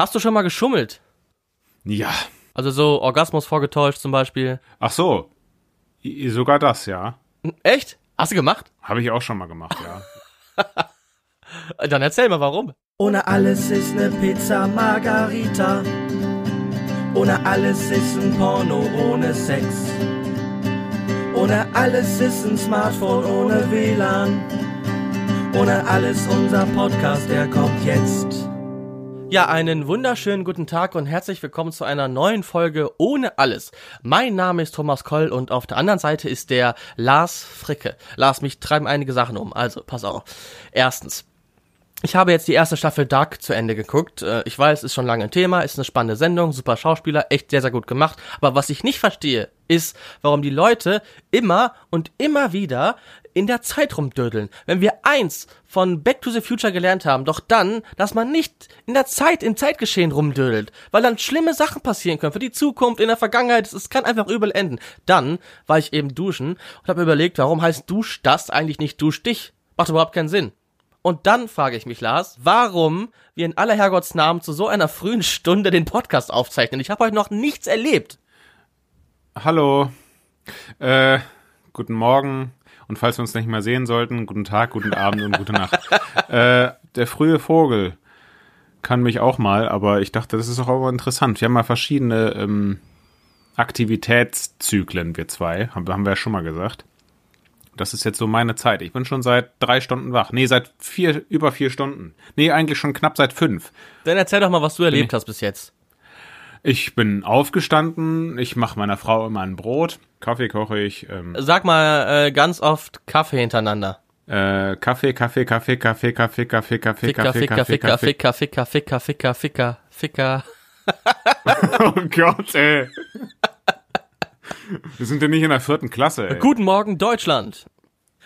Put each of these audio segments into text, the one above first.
Hast du schon mal geschummelt? Ja. Also so Orgasmus vorgetäuscht zum Beispiel. Ach so. I- Sogar das, ja. Echt? Hast du gemacht? Habe ich auch schon mal gemacht, ja. Dann erzähl mal warum. Ohne alles ist ne Pizza Margarita. Ohne alles ist ein Porno ohne Sex. Ohne alles ist ein Smartphone ohne WLAN. Ohne alles unser Podcast, der kommt jetzt. Ja, einen wunderschönen guten Tag und herzlich willkommen zu einer neuen Folge Ohne alles. Mein Name ist Thomas Koll und auf der anderen Seite ist der Lars Fricke. Lars, mich treiben einige Sachen um, also pass auf. Erstens. Ich habe jetzt die erste Staffel Dark zu Ende geguckt. Äh, Ich weiß, ist schon lange ein Thema, ist eine spannende Sendung, super Schauspieler, echt sehr, sehr gut gemacht. Aber was ich nicht verstehe, ist, warum die Leute immer und immer wieder in der Zeit rumdödeln. Wenn wir eins von Back to the Future gelernt haben, doch dann, dass man nicht in der Zeit, im Zeitgeschehen rumdödelt, weil dann schlimme Sachen passieren können für die Zukunft, in der Vergangenheit, es kann einfach übel enden. Dann war ich eben duschen und habe überlegt, warum heißt Dusch das eigentlich nicht Dusch dich? Macht überhaupt keinen Sinn. Und dann frage ich mich, Lars, warum wir in aller Herrgottsnamen zu so einer frühen Stunde den Podcast aufzeichnen. Ich habe heute noch nichts erlebt. Hallo. Äh, guten Morgen. Und falls wir uns nicht mehr sehen sollten, guten Tag, guten Abend und gute Nacht. äh, der frühe Vogel kann mich auch mal, aber ich dachte, das ist auch immer interessant. Wir haben mal verschiedene ähm, Aktivitätszyklen, wir zwei, haben, haben wir ja schon mal gesagt. Das ist jetzt so meine Zeit. Ich bin schon seit drei Stunden wach. Nee, seit vier, über vier Stunden. Nee, eigentlich schon knapp seit fünf. Dann erzähl doch mal, was du erlebt ich- hast bis jetzt. Ich bin aufgestanden, ich mache meiner Frau immer ein Brot, Kaffee koche ich, ähm, Sag mal äh, ganz oft Kaffee hintereinander. äh, Kaffee, Kaffee, Kaffee, Kaffee, Kaffee, Kaffee, Kaffee, Ficker, Kaffee, Ficker, Kaffee, Ficker, Kaffee. Ficker, Ficker, Ficker, Ficker, Ficker, Ficker. Oh Gott, ey. Wir sind ja nicht in der vierten Klasse, ey. Guten Morgen, Deutschland.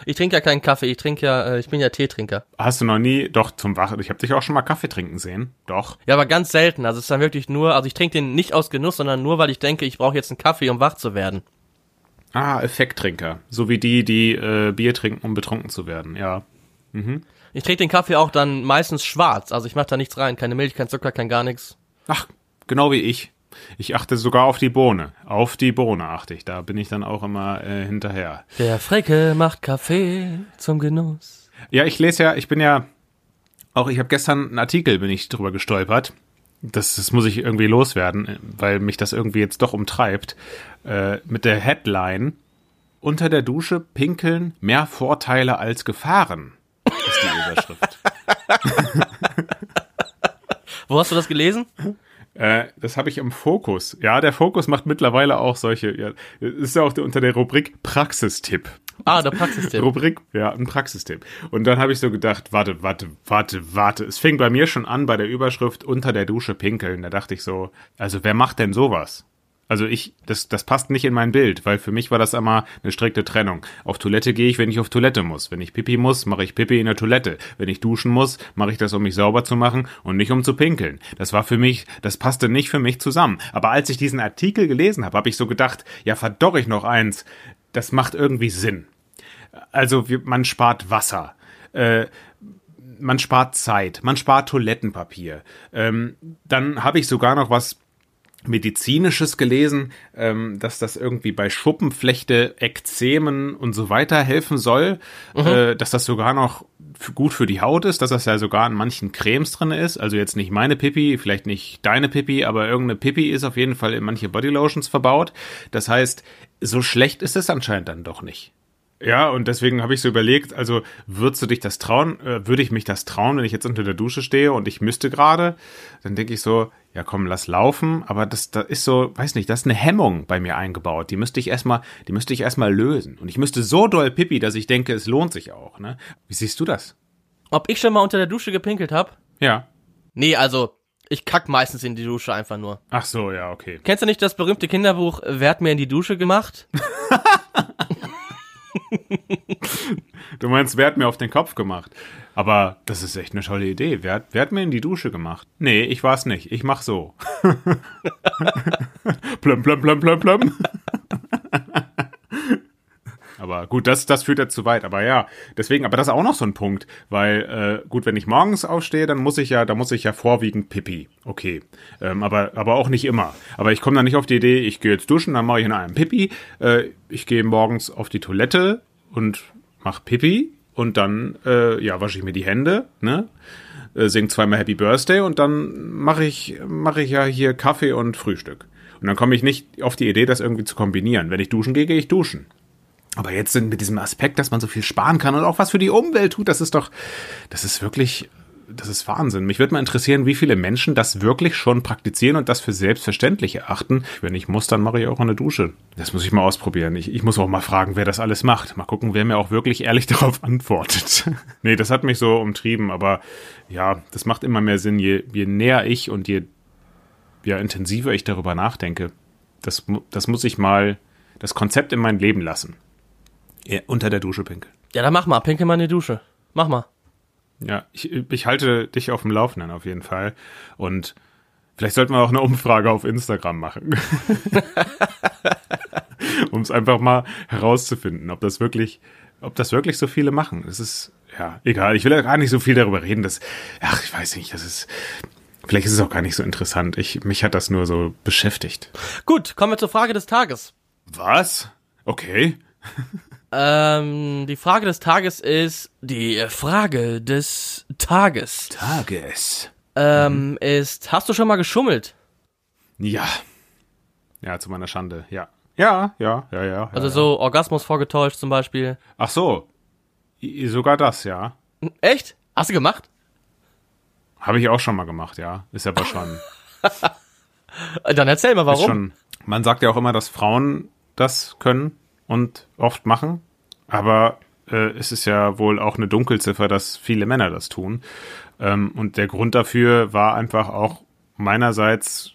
Ich trinke ja keinen Kaffee, ich trinke ja, äh, ich bin ja Teetrinker. Hast du noch nie, doch, zum Wach, ich habe dich auch schon mal Kaffee trinken sehen. Doch. Ja, aber ganz selten. Also es ist dann wirklich nur, also ich trinke den nicht aus Genuss, sondern nur, weil ich denke, ich brauche jetzt einen Kaffee, um wach zu werden. Ah, Effekttrinker. So wie die, die äh, Bier trinken, um betrunken zu werden, ja. Ich trinke den Kaffee auch dann meistens schwarz. Also ich mache da nichts rein, keine Milch, kein Zucker, kein gar nichts. Ach, genau wie ich. Ich achte sogar auf die Bohne. Auf die Bohne achte ich. Da bin ich dann auch immer äh, hinterher. Der Fricke macht Kaffee zum Genuss. Ja, ich lese ja, ich bin ja auch, ich habe gestern einen Artikel, bin ich drüber gestolpert. Das, das muss ich irgendwie loswerden, äh, weil mich das irgendwie jetzt doch umtreibt. Äh, mit der Headline Unter der Dusche pinkeln mehr Vorteile als Gefahren. Ist die Überschrift. Wo hast du das gelesen? Äh, das habe ich im Fokus. Ja, der Fokus macht mittlerweile auch solche. Ja, ist ja auch unter der Rubrik Praxistipp. Ah, der Praxistipp. Rubrik, ja, ein Praxistipp. Und dann habe ich so gedacht, warte, warte, warte, warte. Es fing bei mir schon an bei der Überschrift unter der Dusche pinkeln. Da dachte ich so, also wer macht denn sowas? Also ich, das, das passt nicht in mein Bild, weil für mich war das immer eine strikte Trennung. Auf Toilette gehe ich, wenn ich auf Toilette muss. Wenn ich Pipi muss, mache ich Pipi in der Toilette. Wenn ich duschen muss, mache ich das, um mich sauber zu machen und nicht um zu pinkeln. Das war für mich, das passte nicht für mich zusammen. Aber als ich diesen Artikel gelesen habe, habe ich so gedacht, ja verdorr ich noch eins. Das macht irgendwie Sinn. Also man spart Wasser. Äh, man spart Zeit, man spart Toilettenpapier. Ähm, dann habe ich sogar noch was medizinisches gelesen, ähm, dass das irgendwie bei Schuppenflechte, Ekzemen und so weiter helfen soll, äh, dass das sogar noch gut für die Haut ist, dass das ja sogar in manchen Cremes drin ist. Also jetzt nicht meine Pipi, vielleicht nicht deine Pipi, aber irgendeine Pipi ist auf jeden Fall in manche Bodylotions verbaut. Das heißt, so schlecht ist es anscheinend dann doch nicht. Ja, und deswegen habe ich so überlegt, also würdest du dich das trauen, äh, würde ich mich das trauen, wenn ich jetzt unter der Dusche stehe und ich müsste gerade, dann denke ich so, ja komm, lass laufen, aber das, da ist so, weiß nicht, das ist eine Hemmung bei mir eingebaut, die müsste ich erstmal, die müsste ich erstmal lösen. Und ich müsste so doll pipi, dass ich denke, es lohnt sich auch, ne? Wie siehst du das? Ob ich schon mal unter der Dusche gepinkelt hab? Ja. Nee, also ich kack meistens in die Dusche einfach nur. Ach so, ja, okay. Kennst du nicht das berühmte Kinderbuch Wer hat mir in die Dusche gemacht? Du meinst, wer hat mir auf den Kopf gemacht? Aber das ist echt eine tolle Idee. Wer, hat- wer hat mir in die Dusche gemacht? Nee, ich war's nicht. Ich mach so. plum, plum, plum, plum, plum. Aber gut, das, das führt jetzt zu weit. Aber ja, deswegen, aber das ist auch noch so ein Punkt, weil äh, gut, wenn ich morgens aufstehe, dann muss ich ja, da muss ich ja vorwiegend Pipi. Okay, ähm, aber aber auch nicht immer. Aber ich komme dann nicht auf die Idee, ich gehe jetzt duschen, dann mache ich in einem Pipi. Äh, ich gehe morgens auf die Toilette und mache Pipi und dann äh, ja wasche ich mir die Hände, ne? Äh, sing zweimal Happy Birthday und dann mache ich mache ich ja hier Kaffee und Frühstück. Und dann komme ich nicht auf die Idee, das irgendwie zu kombinieren. Wenn ich duschen gehe, gehe ich duschen. Aber jetzt sind mit diesem Aspekt, dass man so viel sparen kann und auch was für die Umwelt tut, das ist doch, das ist wirklich, das ist Wahnsinn. Mich würde mal interessieren, wie viele Menschen das wirklich schon praktizieren und das für selbstverständlich erachten. Wenn ich muss, dann mache ich auch eine Dusche. Das muss ich mal ausprobieren. Ich, ich muss auch mal fragen, wer das alles macht. Mal gucken, wer mir auch wirklich ehrlich darauf antwortet. nee, das hat mich so umtrieben, aber ja, das macht immer mehr Sinn, je, je näher ich und je ja, intensiver ich darüber nachdenke, das, das muss ich mal, das Konzept in mein Leben lassen. Ja, unter der Dusche pinkeln. Ja, dann mach mal, pinkel mal in die Dusche. Mach mal. Ja, ich, ich halte dich auf dem Laufenden auf jeden Fall. Und vielleicht sollten wir auch eine Umfrage auf Instagram machen. um es einfach mal herauszufinden, ob das wirklich, ob das wirklich so viele machen. Es ist, ja, egal. Ich will ja gar nicht so viel darüber reden. Das, ach, ich weiß nicht, das ist, Vielleicht ist es auch gar nicht so interessant. Ich, mich hat das nur so beschäftigt. Gut, kommen wir zur Frage des Tages. Was? Okay. Ähm, die Frage des Tages ist die Frage des Tages. Tages. Ähm, mhm. ist, hast du schon mal geschummelt? Ja. Ja, zu meiner Schande, ja. Ja, ja, ja, ja. Also ja, so Orgasmus vorgetäuscht zum Beispiel. Ach so. Sogar das, ja. Echt? Hast du gemacht? Habe ich auch schon mal gemacht, ja. Ist aber schon. Dann erzähl mal, warum. Schon, man sagt ja auch immer, dass Frauen das können und oft machen. Aber äh, es ist ja wohl auch eine Dunkelziffer, dass viele Männer das tun. Ähm, und der Grund dafür war einfach auch meinerseits,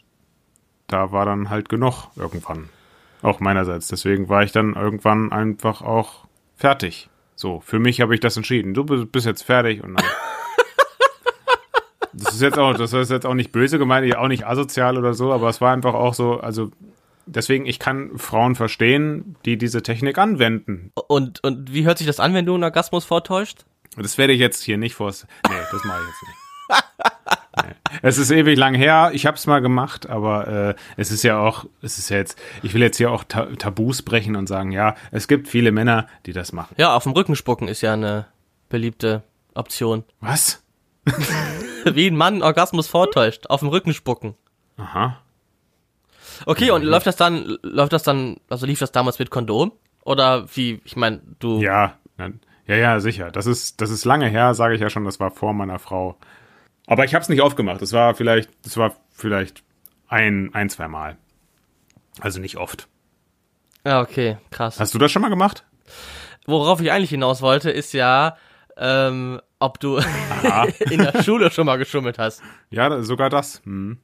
da war dann halt genug irgendwann. Auch meinerseits. Deswegen war ich dann irgendwann einfach auch fertig. So, für mich habe ich das entschieden. Du bist jetzt fertig und dann das ist jetzt auch, das ist jetzt auch nicht böse gemeint, auch nicht asozial oder so, aber es war einfach auch so, also deswegen, ich kann Frauen verstehen, die diese Technik anwenden. Und, und wie hört sich das an, wenn du einen Orgasmus vortäuscht? Das werde ich jetzt hier nicht vors. Nee, das mache ich jetzt nicht. Nee. Es ist ewig lang her, ich habe es mal gemacht, aber äh, es ist ja auch, es ist ja jetzt, ich will jetzt hier auch Ta Tabus brechen und sagen, ja, es gibt viele Männer, die das machen. Ja, auf dem Rücken spucken ist ja eine beliebte Option. Was? Wie ein Mann Orgasmus vortäuscht, auf dem Rücken spucken. Aha. Okay, und läuft das dann, läuft das dann, also lief das damals mit Kondom? Oder wie, ich meine, du. Ja, ja, ja, sicher. Das ist, das ist lange her, sage ich ja schon, das war vor meiner Frau. Aber ich habe es nicht aufgemacht. Das war vielleicht, das war vielleicht ein, ein, zwei Mal. Also nicht oft. Ja, okay, krass. Hast du das schon mal gemacht? Worauf ich eigentlich hinaus wollte, ist ja, ähm, ob du in der Schule schon mal geschummelt hast. Ja, sogar das. Hm.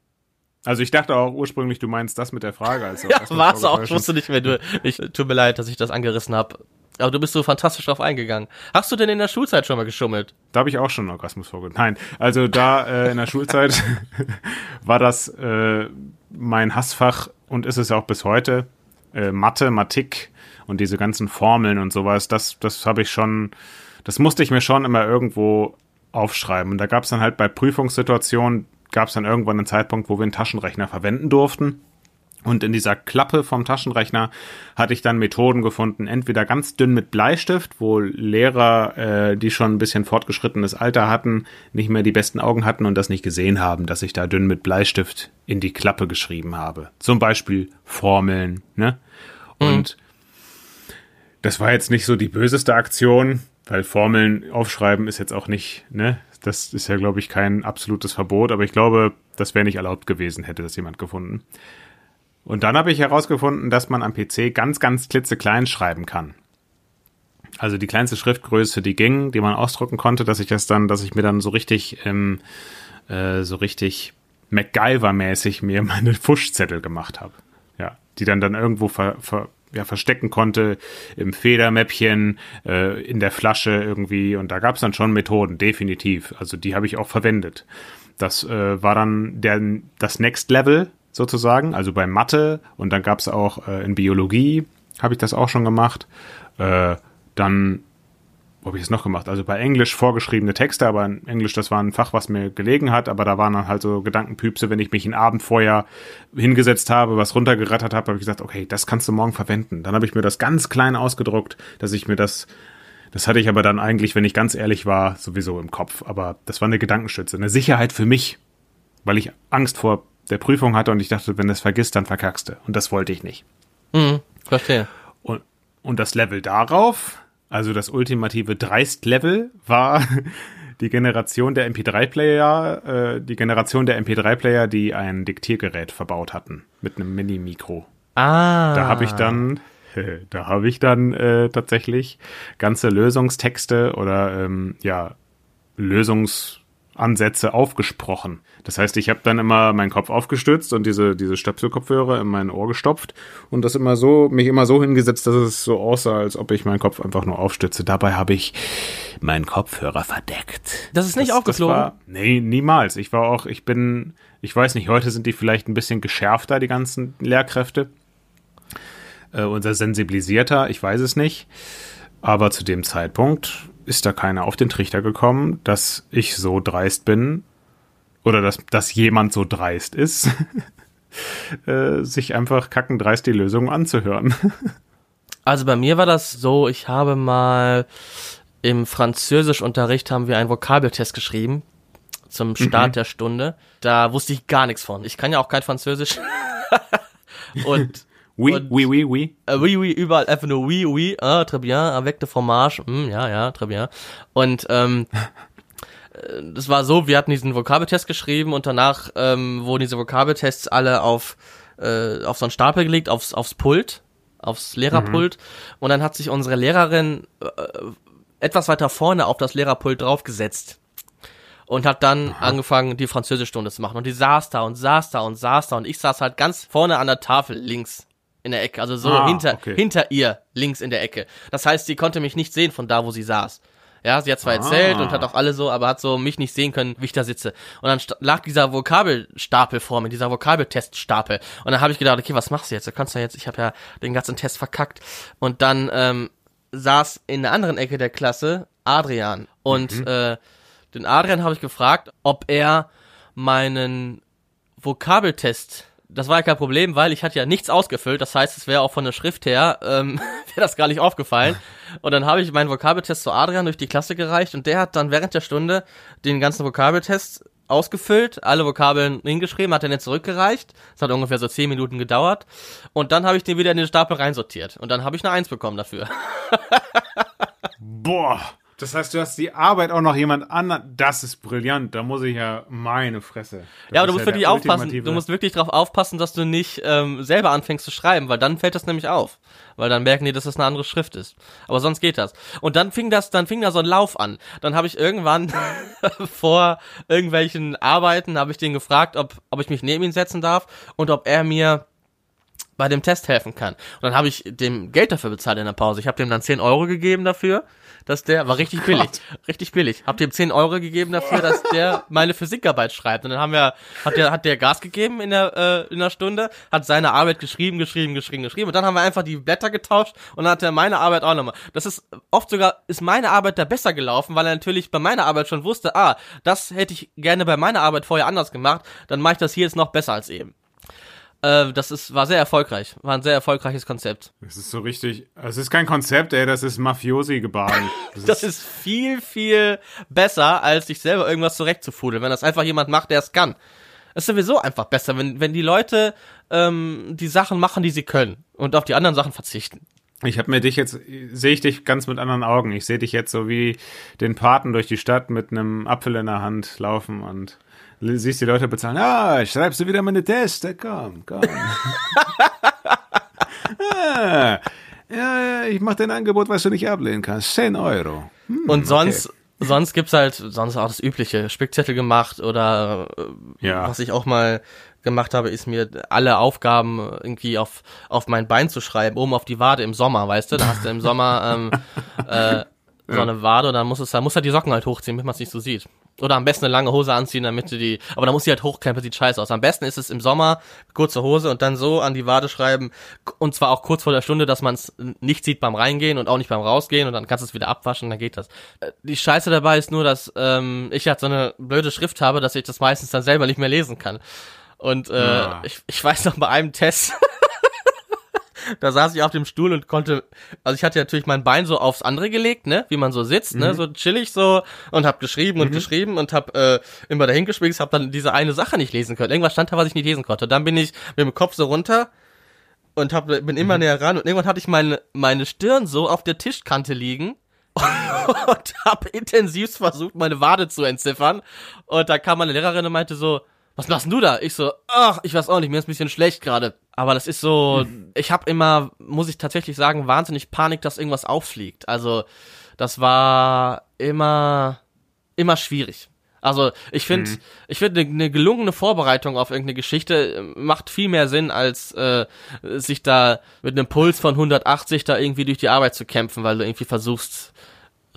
Also ich dachte auch ursprünglich, du meinst das mit der Frage. Also ja, war es auch. Ich wusste nicht mehr. Du, ich, tut mir leid, dass ich das angerissen habe. Aber du bist so fantastisch drauf eingegangen. Hast du denn in der Schulzeit schon mal geschummelt? Da habe ich auch schon Orgasmus vorgenommen. Nein, also da äh, in der Schulzeit war das äh, mein Hassfach und ist es auch bis heute. Äh, Mathematik und diese ganzen Formeln und sowas, das, das habe ich schon das musste ich mir schon immer irgendwo aufschreiben. Und da gab es dann halt bei Prüfungssituationen, gab es dann irgendwann einen Zeitpunkt, wo wir einen Taschenrechner verwenden durften. Und in dieser Klappe vom Taschenrechner hatte ich dann Methoden gefunden, entweder ganz dünn mit Bleistift, wo Lehrer, äh, die schon ein bisschen fortgeschrittenes Alter hatten, nicht mehr die besten Augen hatten und das nicht gesehen haben, dass ich da dünn mit Bleistift in die Klappe geschrieben habe. Zum Beispiel Formeln, ne? Mhm. Und das war jetzt nicht so die böseste Aktion, weil Formeln aufschreiben ist jetzt auch nicht, ne? Das ist ja, glaube ich, kein absolutes Verbot, aber ich glaube, das wäre nicht erlaubt gewesen, hätte das jemand gefunden. Und dann habe ich herausgefunden, dass man am PC ganz, ganz klitzeklein schreiben kann. Also die kleinste Schriftgröße, die ging, die man ausdrucken konnte, dass ich das dann, dass ich mir dann so richtig, ähm, äh, so richtig MacGyver-mäßig mir meine Fuschzettel gemacht habe. Ja, die dann dann irgendwo ver, ver, ja, verstecken konnte im Federmäppchen, äh, in der Flasche irgendwie. Und da gab es dann schon Methoden, definitiv. Also die habe ich auch verwendet. Das äh, war dann der, das Next Level sozusagen, also bei Mathe und dann gab es auch äh, in Biologie habe ich das auch schon gemacht. Äh, dann wo habe ich das noch gemacht? Also bei Englisch vorgeschriebene Texte, aber in Englisch, das war ein Fach, was mir gelegen hat, aber da waren dann halt so Gedankenpüpse, wenn ich mich einen Abend vorher hingesetzt habe, was runtergerattert habe, habe ich gesagt, okay, das kannst du morgen verwenden. Dann habe ich mir das ganz klein ausgedruckt, dass ich mir das, das hatte ich aber dann eigentlich, wenn ich ganz ehrlich war, sowieso im Kopf. Aber das war eine Gedankenstütze, eine Sicherheit für mich, weil ich Angst vor der Prüfung hatte und ich dachte, wenn du es vergisst, dann verkackst du. Und das wollte ich nicht. Mhm, verstehe. Und, und das Level darauf, also das ultimative Dreist-Level war die Generation der MP3-Player, äh, die Generation der MP3-Player, die ein Diktiergerät verbaut hatten mit einem Mini-Mikro. Ah. Da habe ich dann, da habe ich dann äh, tatsächlich ganze Lösungstexte oder ähm, ja Lösungsansätze aufgesprochen. Das heißt, ich habe dann immer meinen Kopf aufgestützt und diese, diese Stöpselkopfhörer in mein Ohr gestopft und das immer so, mich immer so hingesetzt, dass es so aussah, als ob ich meinen Kopf einfach nur aufstütze. Dabei habe ich meinen Kopfhörer verdeckt. Das ist nicht aufgeflogen? Das war, nee, niemals. Ich war auch, ich bin, ich weiß nicht, heute sind die vielleicht ein bisschen geschärfter, die ganzen Lehrkräfte. Äh, unser sensibilisierter, ich weiß es nicht. Aber zu dem Zeitpunkt ist da keiner auf den Trichter gekommen, dass ich so dreist bin, oder dass, dass jemand so dreist ist, äh, sich einfach kackendreist die Lösung anzuhören. also bei mir war das so, ich habe mal im Französischunterricht haben wir einen Vokabeltest geschrieben zum Start mhm. der Stunde. Da wusste ich gar nichts von. Ich kann ja auch kein Französisch. und Oui, und, oui, oui, oui. Äh, oui, oui, überall einfach nur oui, oui, ah, très bien, avec de fromage, mm, ja, ja, très bien. Und ähm, das war so, wir hatten diesen Vokabeltest geschrieben und danach ähm, wurden diese Vokabeltests alle auf, äh, auf so einen Stapel gelegt, aufs, aufs Pult, aufs Lehrerpult. Mhm. Und dann hat sich unsere Lehrerin äh, etwas weiter vorne auf das Lehrerpult draufgesetzt und hat dann Aha. angefangen, die Französischstunde zu machen. Und die saß da und saß da und saß da und ich saß halt ganz vorne an der Tafel links in der Ecke, also so ah, hinter, okay. hinter ihr links in der Ecke. Das heißt, sie konnte mich nicht sehen von da, wo sie saß. Ja, sie hat zwar ah. erzählt und hat auch alle so, aber hat so mich nicht sehen können, wie ich da sitze. Und dann lag dieser Vokabelstapel vor mir, dieser Vokabelteststapel. Und dann habe ich gedacht, okay, was machst du jetzt? Du kannst ja jetzt, ich habe ja den ganzen Test verkackt. Und dann ähm, saß in der anderen Ecke der Klasse Adrian. Und mhm. äh, den Adrian habe ich gefragt, ob er meinen Vokabeltest das war ja kein Problem, weil ich hatte ja nichts ausgefüllt. Das heißt, es wäre auch von der Schrift her, ähm, wäre das gar nicht aufgefallen. Und dann habe ich meinen Vokabeltest zu Adrian durch die Klasse gereicht und der hat dann während der Stunde den ganzen Vokabeltest ausgefüllt, alle Vokabeln hingeschrieben, hat er nicht zurückgereicht. Das hat ungefähr so zehn Minuten gedauert. Und dann habe ich den wieder in den Stapel reinsortiert. Und dann habe ich eine Eins bekommen dafür. Boah. Das heißt, du hast die Arbeit auch noch jemand anderen. Das ist brillant. Da muss ich ja meine Fresse. Das ja, aber du musst ja wirklich aufpassen. Du musst wirklich darauf aufpassen, dass du nicht ähm, selber anfängst zu schreiben, weil dann fällt das nämlich auf. Weil dann merken die, dass das eine andere Schrift ist. Aber sonst geht das. Und dann fing das, dann fing da so ein Lauf an. Dann habe ich irgendwann vor irgendwelchen Arbeiten habe ich den gefragt, ob ob ich mich neben ihn setzen darf und ob er mir bei dem Test helfen kann. Und dann habe ich dem Geld dafür bezahlt in der Pause. Ich habe dem dann 10 Euro gegeben dafür dass der, war richtig billig, richtig billig. Hab dem 10 Euro gegeben dafür, dass der meine Physikarbeit schreibt. Und dann haben wir, hat der, hat der Gas gegeben in der, äh, in der Stunde, hat seine Arbeit geschrieben, geschrieben, geschrieben, geschrieben. Und dann haben wir einfach die Blätter getauscht und dann hat er meine Arbeit auch nochmal. Das ist oft sogar, ist meine Arbeit da besser gelaufen, weil er natürlich bei meiner Arbeit schon wusste, ah, das hätte ich gerne bei meiner Arbeit vorher anders gemacht, dann mache ich das hier jetzt noch besser als eben. Äh, das ist, war sehr erfolgreich. War ein sehr erfolgreiches Konzept. Das ist so richtig. Es ist kein Konzept, ey, das ist Mafiosi-Gebaren. Das, das ist, ist, viel, viel besser, als sich selber irgendwas zurechtzufudeln, wenn das einfach jemand macht, der es kann. Es ist sowieso einfach besser, wenn, wenn die Leute ähm, die Sachen machen, die sie können und auf die anderen Sachen verzichten. Ich habe mir dich jetzt, sehe ich dich ganz mit anderen Augen. Ich sehe dich jetzt so wie den Paten durch die Stadt mit einem Apfel in der Hand laufen und siehst die Leute bezahlen, ah, schreibst du wieder meine Teste, komm, komm. ah, ja, ich mache dir ein Angebot, was du nicht ablehnen kannst, 10 Euro. Hm, Und sonst, okay. sonst gibt's halt, sonst auch das übliche, Spickzettel gemacht oder äh, ja. was ich auch mal gemacht habe, ist mir alle Aufgaben irgendwie auf, auf mein Bein zu schreiben, oben auf die Wade im Sommer, weißt du? Da hast du im Sommer ähm, äh, so eine Wade und dann muss es, dann muss er die Socken halt hochziehen, damit man es nicht so sieht. Oder am besten eine lange Hose anziehen, damit du die, aber dann muss sie halt hochkrempeln, sieht scheiße aus. Am besten ist es im Sommer, kurze Hose und dann so an die Wade schreiben, und zwar auch kurz vor der Stunde, dass man es nicht sieht beim Reingehen und auch nicht beim Rausgehen und dann kannst du es wieder abwaschen, dann geht das. Äh, Die Scheiße dabei ist nur, dass ähm, ich halt so eine blöde Schrift habe, dass ich das meistens dann selber nicht mehr lesen kann. Und äh, Ah. ich, ich weiß noch bei einem Test, da saß ich auf dem Stuhl und konnte, also ich hatte natürlich mein Bein so aufs andere gelegt, ne, wie man so sitzt, ne, so chillig so und hab geschrieben und geschrieben und hab äh, immer dahin geschwingst, hab dann diese eine Sache nicht lesen können. Irgendwas stand da, was ich nicht lesen konnte. Dann bin ich mit dem Kopf so runter und hab, bin immer näher ran und irgendwann hatte ich meine meine Stirn so auf der Tischkante liegen und hab intensiv versucht, meine Wade zu entziffern. Und da kam meine Lehrerin und meinte so, was machst du da? Ich so, ach, ich weiß auch nicht, mir ist ein bisschen schlecht gerade. Aber das ist so, ich habe immer, muss ich tatsächlich sagen, wahnsinnig Panik, dass irgendwas auffliegt. Also das war immer, immer schwierig. Also ich finde, ich finde eine ne gelungene Vorbereitung auf irgendeine Geschichte äh, macht viel mehr Sinn, als äh, sich da mit einem Puls von 180 da irgendwie durch die Arbeit zu kämpfen, weil du irgendwie versuchst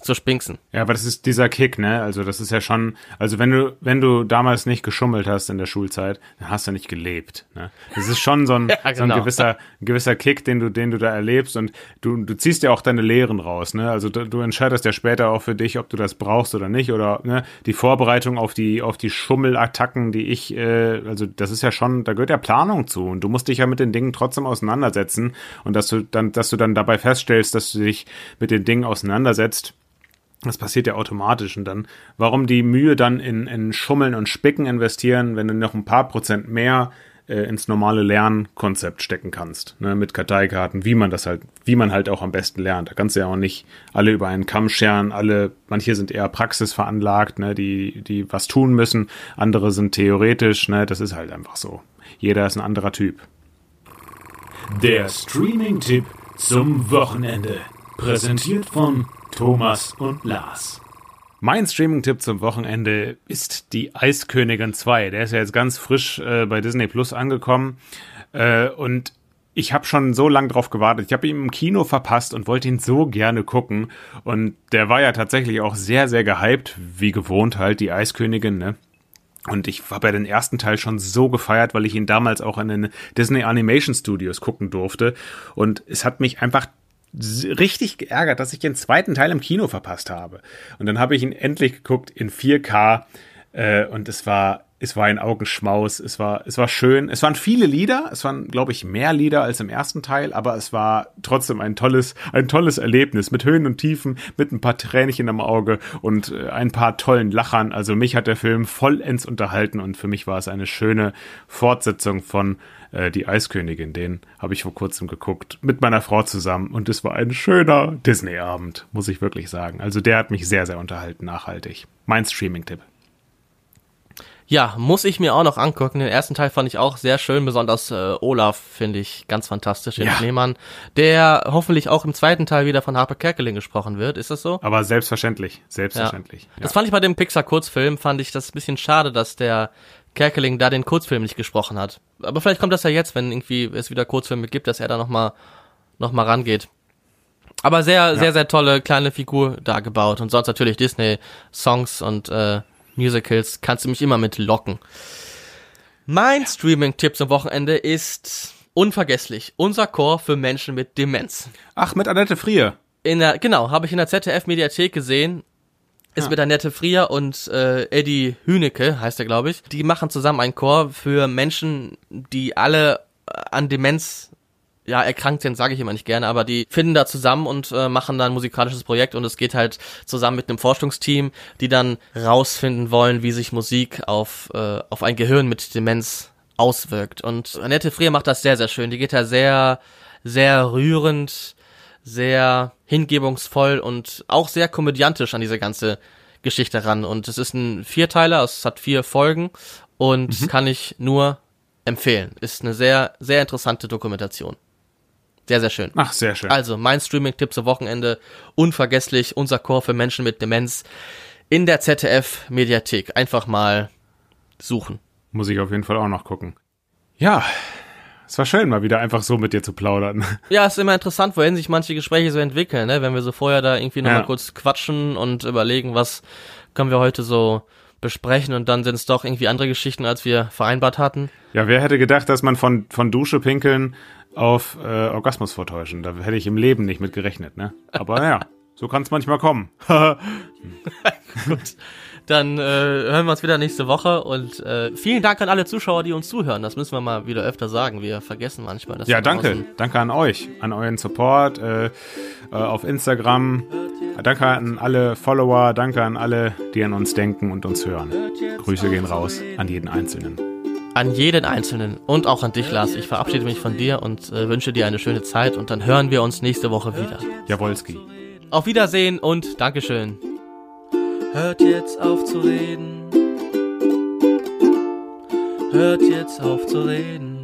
zu spinksen. Ja, aber das ist dieser Kick, ne? Also das ist ja schon, also wenn du, wenn du damals nicht geschummelt hast in der Schulzeit, dann hast du nicht gelebt. Ne? Das ist schon so ein, Ja, so ein genau. gewisser, gewisser Kick, den du, den du da erlebst und du, du ziehst ja auch deine Lehren raus, ne? Also du, du entscheidest ja später auch für dich, ob du das brauchst oder nicht oder ne? die Vorbereitung auf die, auf die Schummelattacken, die ich, äh, also das ist ja schon, da gehört ja Planung zu und du musst dich ja mit den Dingen trotzdem auseinandersetzen und dass du dann, dass du dann dabei feststellst, dass du dich mit den Dingen auseinandersetzt. Das passiert ja automatisch. Und dann, warum die Mühe dann in, in Schummeln und Spicken investieren, wenn du noch ein paar Prozent mehr äh, ins normale Lernkonzept stecken kannst, ne, mit Karteikarten, wie man das halt, wie man halt auch am besten lernt. Da kannst du ja auch nicht alle über einen Kamm scheren, alle, manche sind eher praxisveranlagt, ne, die, die was tun müssen, andere sind theoretisch, ne, das ist halt einfach so. Jeder ist ein anderer Typ. Der Streaming-Tipp zum Wochenende. Präsentiert von Thomas und Lars. Mein Streaming-Tipp zum Wochenende ist die Eiskönigin 2. Der ist ja jetzt ganz frisch äh, bei Disney Plus angekommen. Äh, und ich habe schon so lange drauf gewartet. Ich habe ihn im Kino verpasst und wollte ihn so gerne gucken. Und der war ja tatsächlich auch sehr, sehr gehypt, wie gewohnt halt, die Eiskönigin, ne? Und ich habe ja den ersten Teil schon so gefeiert, weil ich ihn damals auch in den Disney Animation Studios gucken durfte. Und es hat mich einfach richtig geärgert, dass ich den zweiten Teil im Kino verpasst habe. Und dann habe ich ihn endlich geguckt in 4K äh, und es war es war ein Augenschmaus, es war es war schön. Es waren viele Lieder, es waren glaube ich mehr Lieder als im ersten Teil, aber es war trotzdem ein tolles ein tolles Erlebnis mit Höhen und Tiefen, mit ein paar Tränchen am Auge und äh, ein paar tollen Lachern. Also mich hat der Film vollends unterhalten und für mich war es eine schöne Fortsetzung von äh, Die Eiskönigin. Den habe ich vor kurzem geguckt mit meiner Frau zusammen und es war ein schöner Disney-Abend, muss ich wirklich sagen. Also der hat mich sehr, sehr unterhalten, nachhaltig. Mein Streaming-Tipp. Ja, muss ich mir auch noch angucken. Den ersten Teil fand ich auch sehr schön, besonders äh, Olaf finde ich ganz fantastisch, den Ja. Schneemann, der hoffentlich auch im zweiten Teil wieder von Harper Kerkeling gesprochen wird. Ist das so? Aber selbstverständlich, selbstverständlich. Das fand ich bei dem Pixar-Kurzfilm, fand ich das ein bisschen schade, dass der Kerkeling da den Kurzfilm nicht gesprochen hat. Aber vielleicht kommt das ja jetzt, wenn irgendwie es wieder Kurzfilme gibt, dass er da nochmal noch mal rangeht. Aber sehr, sehr, sehr tolle kleine Figur da gebaut. Und sonst natürlich Disney-Songs und äh, Musicals kannst du mich immer mit locken. Mein Streaming-Tipp zum Wochenende ist unvergesslich. Unser Chor für Menschen mit Demenz. Ach, mit Annette Frier. In der, genau, habe ich in der ZDF-Mediathek gesehen. Ist Ja. mit Annette Frier und äh, Eddie Hünecke, heißt er, glaube ich. Die machen zusammen einen Chor für Menschen, die alle an Demenz ja, erkrankt sind, sage ich immer nicht gerne, aber die finden da zusammen und äh, machen da ein musikalisches Projekt und es geht halt zusammen mit einem Forschungsteam, die dann rausfinden wollen, wie sich Musik auf, äh, auf ein Gehirn mit Demenz auswirkt. Und Annette Frier macht das sehr, sehr schön. Die geht da sehr, sehr rührend, sehr hingebungsvoll und auch sehr komödiantisch an diese ganze Geschichte ran. Und es ist ein Vierteiler, es hat vier Folgen und kann ich nur empfehlen. Ist eine sehr, sehr interessante Dokumentation. Sehr, sehr schön. Ach, sehr schön. Also, mein Streaming-Tipp zum Wochenende, unvergesslich, unser Chor für Menschen mit Demenz in der ZDF-Mediathek. Einfach mal suchen. Muss ich auf jeden Fall auch noch gucken. Ja, Es war schön, mal wieder einfach so mit dir zu plaudern. Ja, ist immer interessant, wohin sich manche Gespräche so entwickeln, ne? Wenn wir so vorher da irgendwie nochmal Ja. mal kurz quatschen und überlegen, was können wir heute so besprechen und dann sind es doch irgendwie andere Geschichten, als wir vereinbart hatten. Ja, wer hätte gedacht, dass man von, von Dusche pinkeln auf äh, Orgasmus vortäuschen? Da hätte ich im Leben nicht mit gerechnet, ne? Aber ja, so kann es manchmal kommen. Dann äh, hören wir uns wieder nächste Woche und äh, vielen Dank an alle Zuschauer, die uns zuhören. Das müssen wir mal wieder öfter sagen. Wir vergessen manchmal das. ja, da danke. Danke an euch, an euren Support äh, äh, auf Instagram. Danke an alle Follower, danke an alle, die an uns denken und uns hören. Grüße gehen raus an jeden Einzelnen. An jeden Einzelnen und auch an dich, Lars. Ich verabschiede mich von dir und äh, wünsche dir eine schöne Zeit und dann hören wir uns nächste Woche wieder. Jawolski. Auf Wiedersehen und Dankeschön. Hört jetzt auf zu reden. Hört jetzt auf zu reden.